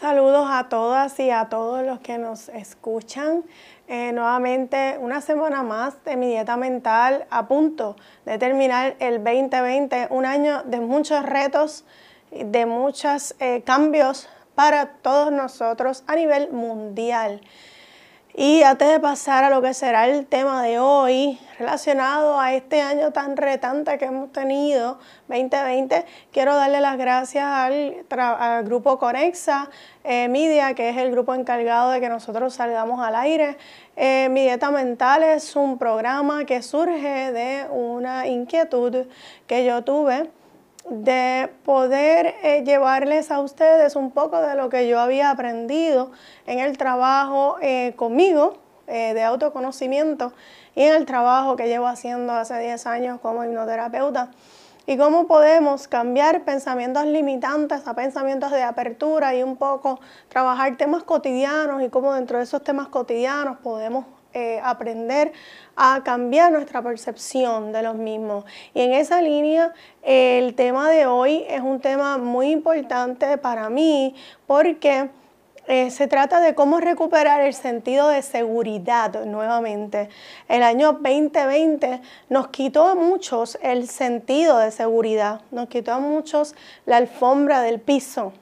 Saludos a todas y a todos los que nos escuchan. Eh, nuevamente una semana más de mi dieta mental a punto de terminar el 2020, un año de muchos retos, de muchos eh, cambios para todos nosotros a nivel mundial. Y antes de pasar a lo que será el tema de hoy relacionado a este año tan retante que hemos tenido, 2020, quiero darle las gracias al, grupo Conexa eh, Media, que es el grupo encargado de que nosotros salgamos al aire. Eh, Mi Dieta Mental es un programa que surge de una inquietud que yo tuve de poder eh, llevarles a ustedes un poco de lo que yo había aprendido en el trabajo eh, conmigo eh, de autoconocimiento y en el trabajo que llevo haciendo hace 10 años como hipnoterapeuta. Y cómo podemos cambiar pensamientos limitantes a pensamientos de apertura y un poco trabajar temas cotidianos y cómo dentro de esos temas cotidianos podemos eh, aprender a cambiar nuestra percepción de los mismos. Y en esa línea, el tema de hoy es un tema muy importante para mí porque eh, se trata de cómo recuperar el sentido de seguridad nuevamente. El año 2020 nos quitó a muchos el sentido de seguridad, nos quitó a muchos la alfombra del piso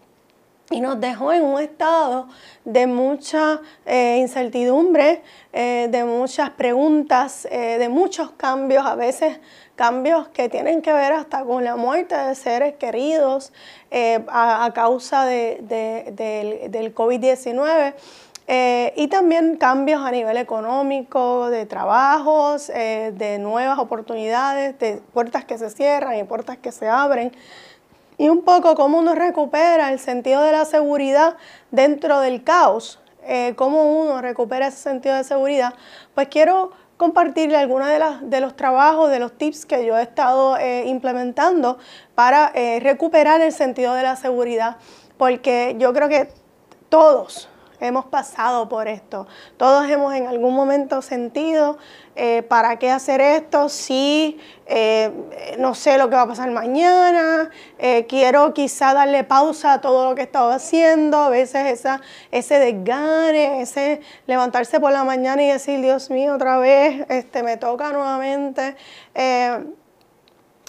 y nos dejó en un estado de mucha eh, incertidumbre, eh, de muchas preguntas, eh, de muchos cambios, a veces cambios que tienen que ver hasta con la muerte de seres queridos a, causa del, del COVID-19. y también cambios a nivel económico, de trabajos, de nuevas oportunidades, de puertas que se cierran y puertas que se abren y un poco cómo uno recupera el sentido de la seguridad dentro del caos, eh, cómo uno recupera ese sentido de seguridad, pues quiero compartirle algunos de, de los trabajos, de los tips que yo he estado eh, implementando para eh, recuperar el sentido de la seguridad, porque yo creo que todos, hemos pasado por esto. Todos hemos en algún momento sentido, eh, ¿para qué hacer esto? Si eh, no sé lo que va a pasar mañana, eh, quiero quizá darle pausa a todo lo que he estado haciendo, a veces ese desgane, ese levantarse por la mañana y decir, Dios mío, otra vez, este, me toca nuevamente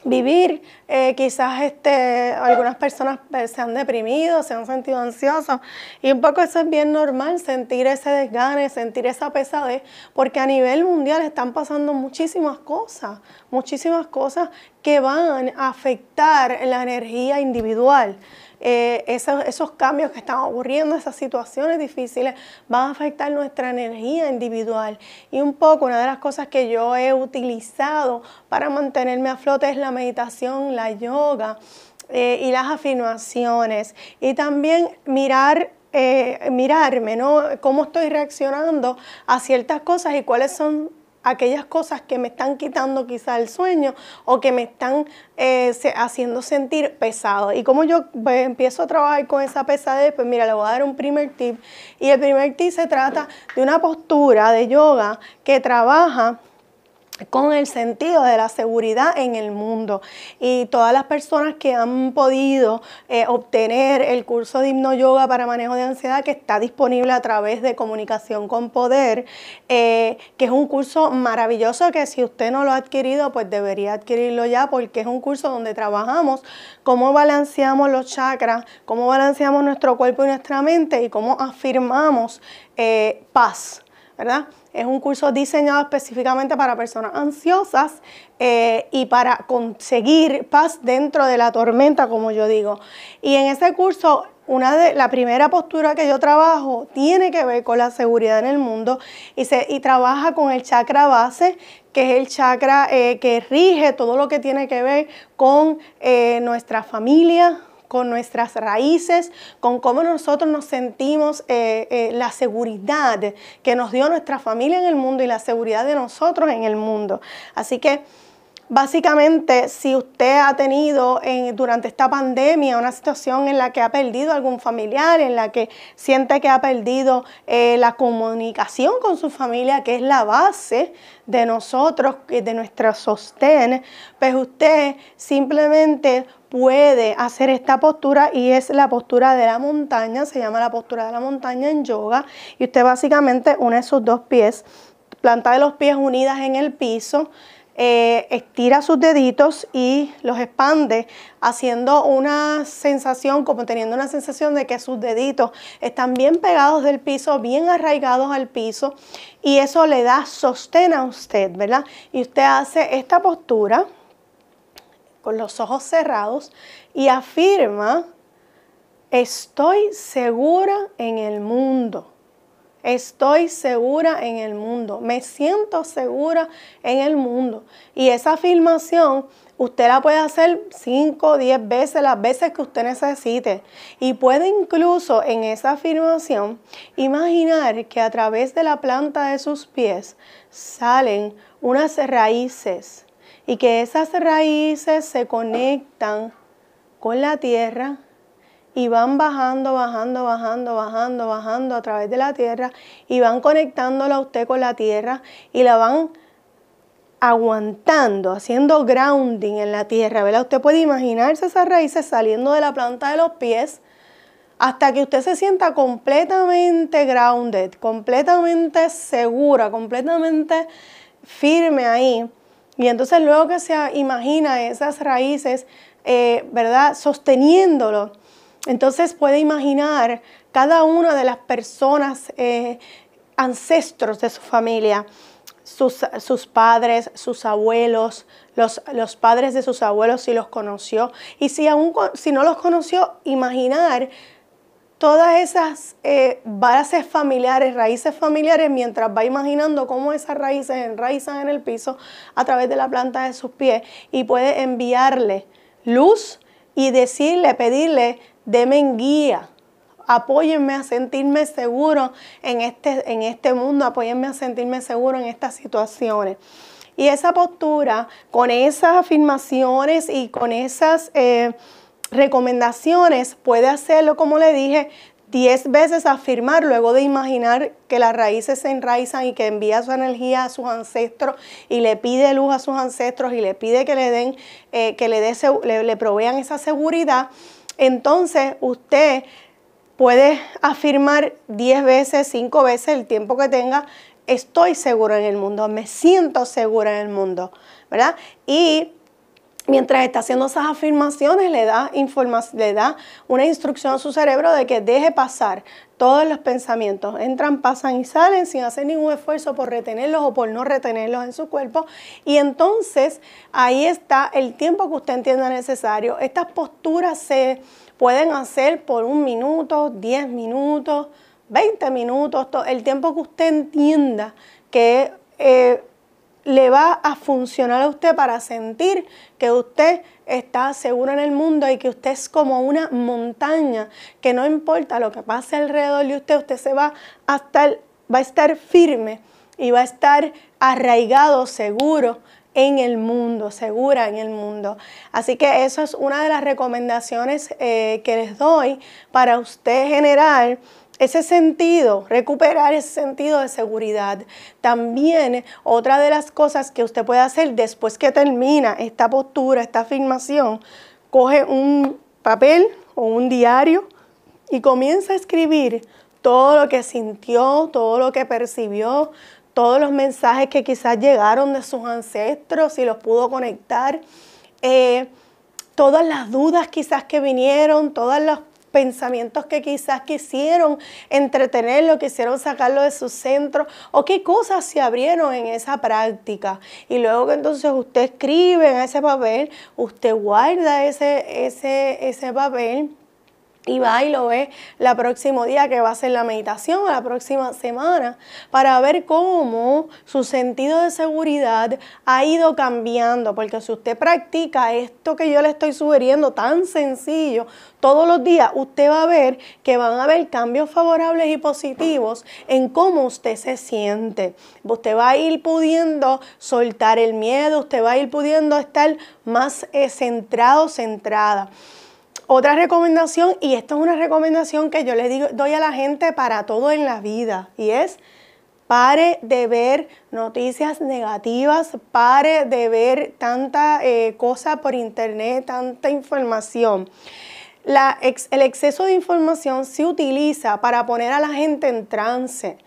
vivir. Eh, quizás este, algunas personas se han deprimido, se han sentido ansiosos y un poco eso es bien normal, sentir ese desgane, sentir esa pesadez, porque a nivel mundial están pasando muchísimas cosas, muchísimas cosas que van a afectar la energía individual. Eh, esos, cambios que están ocurriendo, esas situaciones difíciles, van a afectar nuestra energía individual. Y un poco, una de las cosas que yo he utilizado para mantenerme a flote es la meditación, la yoga eh, y las afirmaciones. Y también mirar eh, mirarme, ¿no? Cómo estoy reaccionando a ciertas cosas y cuáles son aquellas cosas que me están quitando quizá el sueño o que me están eh, haciendo sentir pesado. Y como yo pues, empiezo a trabajar con esa pesadez, pues mira, le voy a dar un primer tip. Y el primer tip se trata de una postura de yoga que trabaja con el sentido de la seguridad en el mundo. Y todas las personas que han podido eh, obtener el curso de hipno yoga para manejo de ansiedad que está disponible a través de Comunicación con Poder, eh, que es un curso maravilloso que si usted no lo ha adquirido, pues debería adquirirlo ya porque es un curso donde trabajamos cómo balanceamos los chakras, cómo balanceamos nuestro cuerpo y nuestra mente y cómo afirmamos eh, paz, ¿verdad? Es un curso diseñado específicamente para personas ansiosas eh, y para conseguir paz dentro de la tormenta, como yo digo. Y en ese curso, una de la primera postura que yo trabajo tiene que ver con la seguridad en el mundo y, se, y trabaja con el chakra base, que es el chakra eh, que rige todo lo que tiene que ver con eh, nuestra familia, con nuestras raíces, con cómo nosotros nos sentimos, eh, eh, la seguridad que nos dio nuestra familia en el mundo y la seguridad de nosotros en el mundo. Así que Básicamente, si usted ha tenido durante esta pandemia una situación en la que ha perdido algún familiar, en la que siente que ha perdido eh, la comunicación con su familia, que es la base de nosotros, de nuestro sostén, pues usted simplemente puede hacer esta postura y es la postura de la montaña, se llama la postura de la montaña en yoga y usted básicamente une sus dos pies, planta de los pies unidas en el piso, eh, estira sus deditos y los expande, haciendo una sensación, como teniendo una sensación de que sus deditos están bien pegados del piso, bien arraigados al piso, y eso le da sostén a usted, ¿verdad? Y usted hace esta postura los ojos cerrados y afirma, estoy segura en el mundo. Estoy segura en el mundo, me siento segura en el mundo. Y esa afirmación usted la puede hacer 5 o 10 veces, las veces que usted necesite. Y puede incluso en esa afirmación imaginar que a través de la planta de sus pies salen unas raíces y que esas raíces se conectan con la tierra y van bajando, bajando, bajando, bajando, bajando a través de la tierra y van conectándola a usted con la tierra y la van aguantando, haciendo grounding en la tierra, ¿verdad? Usted puede imaginarse esas raíces saliendo de la planta de los pies hasta que usted se sienta completamente grounded, completamente segura, completamente firme ahí. Y entonces luego que se imagina esas raíces, eh, ¿verdad? Sosteniéndolo entonces puede imaginar cada una de las personas, eh, ancestros de su familia, sus, padres, sus abuelos, los, los, padres de sus abuelos si los conoció. Y si, aún, si no los conoció, imaginar todas esas eh, bases familiares, raíces familiares, mientras va imaginando cómo esas raíces enraizan en el piso a través de la planta de sus pies y puede enviarle luz y decirle, pedirle Deme guía. Apóyenme a sentirme seguro en este, en este mundo, apóyenme a sentirme seguro en estas situaciones. Y esa postura, con esas afirmaciones y con esas eh, recomendaciones, puede hacerlo, como le dije, 10 veces afirmar luego de imaginar que las raíces se enraizan y que envía su energía a sus ancestros y le pide luz a sus ancestros y le pide que le den, eh, que le, le, le provean esa seguridad entonces usted puede afirmar 10 veces, 5 veces el tiempo que tenga, estoy seguro en el mundo, me siento segura en el mundo, ¿verdad? Y mientras está haciendo esas afirmaciones, le da, le da una instrucción a su cerebro de que deje pasar todos los pensamientos. Entran, pasan y salen sin hacer ningún esfuerzo por retenerlos o por no retenerlos en su cuerpo. Y entonces ahí está el tiempo que usted entienda necesario. Estas posturas se pueden hacer por un minuto, 10 minutos, 20 minutos, el tiempo que usted entienda que eh, le va a funcionar a usted para sentir que usted está seguro en el mundo y que usted es como una montaña, que no importa lo que pase alrededor de usted, usted se va a estar, va a estar firme y va a estar arraigado, seguro en el mundo, segura en el mundo. Así que eso es una de las recomendaciones eh, que les doy para usted generar ese sentido, recuperar ese sentido de seguridad. También otra de las cosas que usted puede hacer después que termina esta postura, esta afirmación, coge un papel o un diario y comienza a escribir todo lo que sintió, todo lo que percibió, todos los mensajes que quizás llegaron de sus ancestros y los pudo conectar, eh, todas las dudas quizás que vinieron, todas las pensamientos que quizás quisieron entretenerlo, quisieron sacarlo de su centro o qué cosas se abrieron en esa práctica. Y luego que entonces usted escribe en ese papel, usted guarda ese, ese, ese papel y va y lo ve la próximo día que va a ser la meditación o la próxima semana para ver cómo su sentido de seguridad ha ido cambiando. Porque si usted practica esto que yo le estoy sugiriendo tan sencillo todos los días, usted va a ver que van a haber cambios favorables y positivos en cómo usted se siente. Usted va a ir pudiendo soltar el miedo, usted va a ir pudiendo estar más eh, centrado, centrada. Otra recomendación, y esto es una recomendación que yo le digo, doy a la gente para todo en la vida, y es pare de ver noticias negativas, pare de ver tanta eh, cosa por internet, tanta información. el exceso de información se utiliza para poner a la gente en trance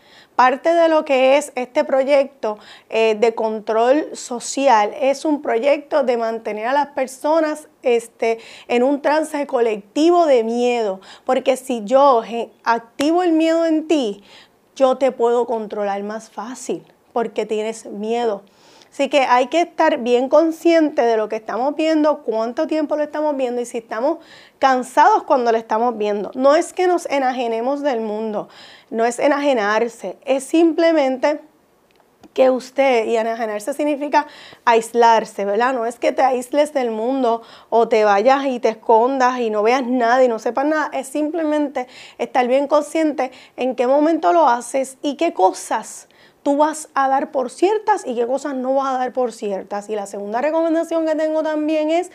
Parte de lo que es este proyecto eh, de control social es un proyecto de mantener a las personas este, en un trance colectivo de miedo, porque si yo activo el miedo en ti, yo te puedo controlar más fácil, porque tienes miedo. Así que hay que estar bien consciente de lo que estamos viendo, cuánto tiempo lo estamos viendo y si estamos cansados cuando lo estamos viendo. No es que nos enajenemos del mundo, no es enajenarse, es simplemente que usted, y enajenarse significa aislarse, ¿verdad? No es que te aísles del mundo o te vayas y te escondas y no veas nada y no sepas nada, es simplemente estar bien consciente en qué momento lo haces y qué cosas tú vas a dar por ciertas y qué cosas no vas a dar por ciertas. Y la segunda recomendación que tengo también es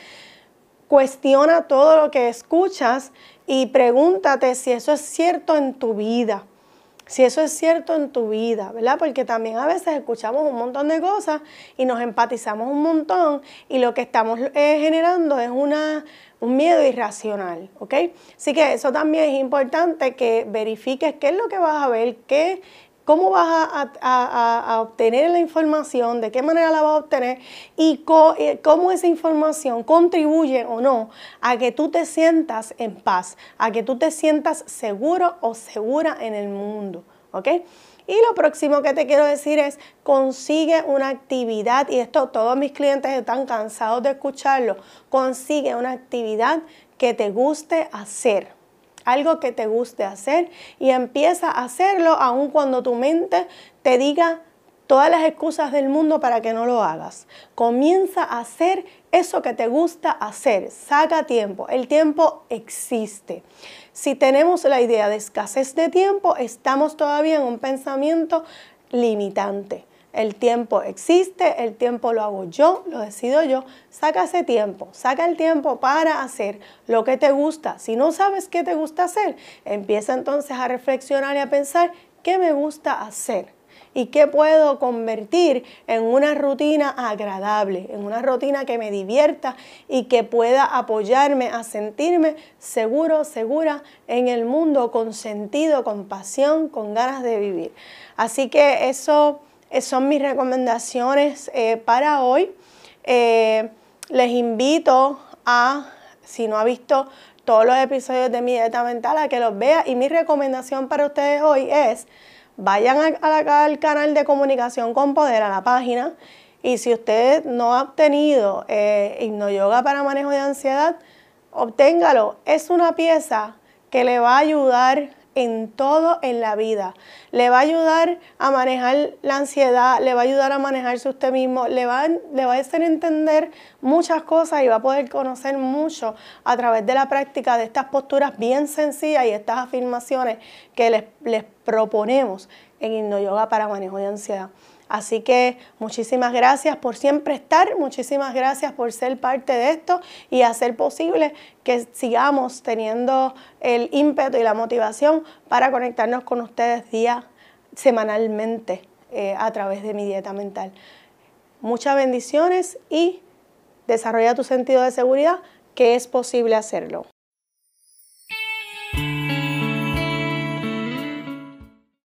cuestiona todo lo que escuchas y pregúntate si eso es cierto en tu vida. Si eso es cierto en tu vida, ¿verdad? Porque también a veces escuchamos un montón de cosas y nos empatizamos un montón y lo que estamos eh, generando es una, un miedo irracional, ¿ok? Así que eso también es importante que verifiques qué es lo que vas a ver, qué cómo vas a, obtener la información, de qué manera la vas a obtener y eh, cómo esa información contribuye o no a que tú te sientas en paz, a que tú te sientas seguro o segura en el mundo. ¿Ok? Y lo próximo que te quiero decir es, consigue una actividad, y esto todos mis clientes están cansados de escucharlo, consigue una actividad que te guste hacer algo que te guste hacer y empieza a hacerlo aun cuando tu mente te diga todas las excusas del mundo para que no lo hagas. Comienza a hacer eso que te gusta hacer. Saca tiempo. El tiempo existe. Si tenemos la idea de escasez de tiempo, estamos todavía en un pensamiento limitante. El tiempo existe, el tiempo lo hago yo, lo decido yo. Saca ese tiempo, saca el tiempo para hacer lo que te gusta. Si no sabes qué te gusta hacer, empieza entonces a reflexionar y a pensar qué me gusta hacer y qué puedo convertir en una rutina agradable, en una rutina que me divierta y que pueda apoyarme a sentirme seguro, segura en el mundo, con sentido, con pasión, con ganas de vivir. Así que eso eh, son mis recomendaciones eh, para hoy. Eh, les invito a, si no ha visto todos los episodios de mi dieta mental, a que los vea. Y mi recomendación para ustedes hoy es, vayan al canal de comunicación con poder, a la página. Y si usted no ha obtenido eh, Yoga para manejo de ansiedad, obténgalo. Es una pieza que le va a ayudar en todo en la vida. Le va a ayudar a manejar la ansiedad, le va a ayudar a manejarse usted mismo, le va, le va a hacer entender muchas cosas y va a poder conocer mucho a través de la práctica de estas posturas bien sencillas y estas afirmaciones que les, proponemos en Indo Yoga para manejo de ansiedad. Así que muchísimas gracias por siempre estar, muchísimas gracias por ser parte de esto y hacer posible que sigamos teniendo el ímpetu y la motivación para conectarnos con ustedes día semanalmente eh, a través de mi dieta mental. Muchas bendiciones y desarrolla tu sentido de seguridad que es posible hacerlo.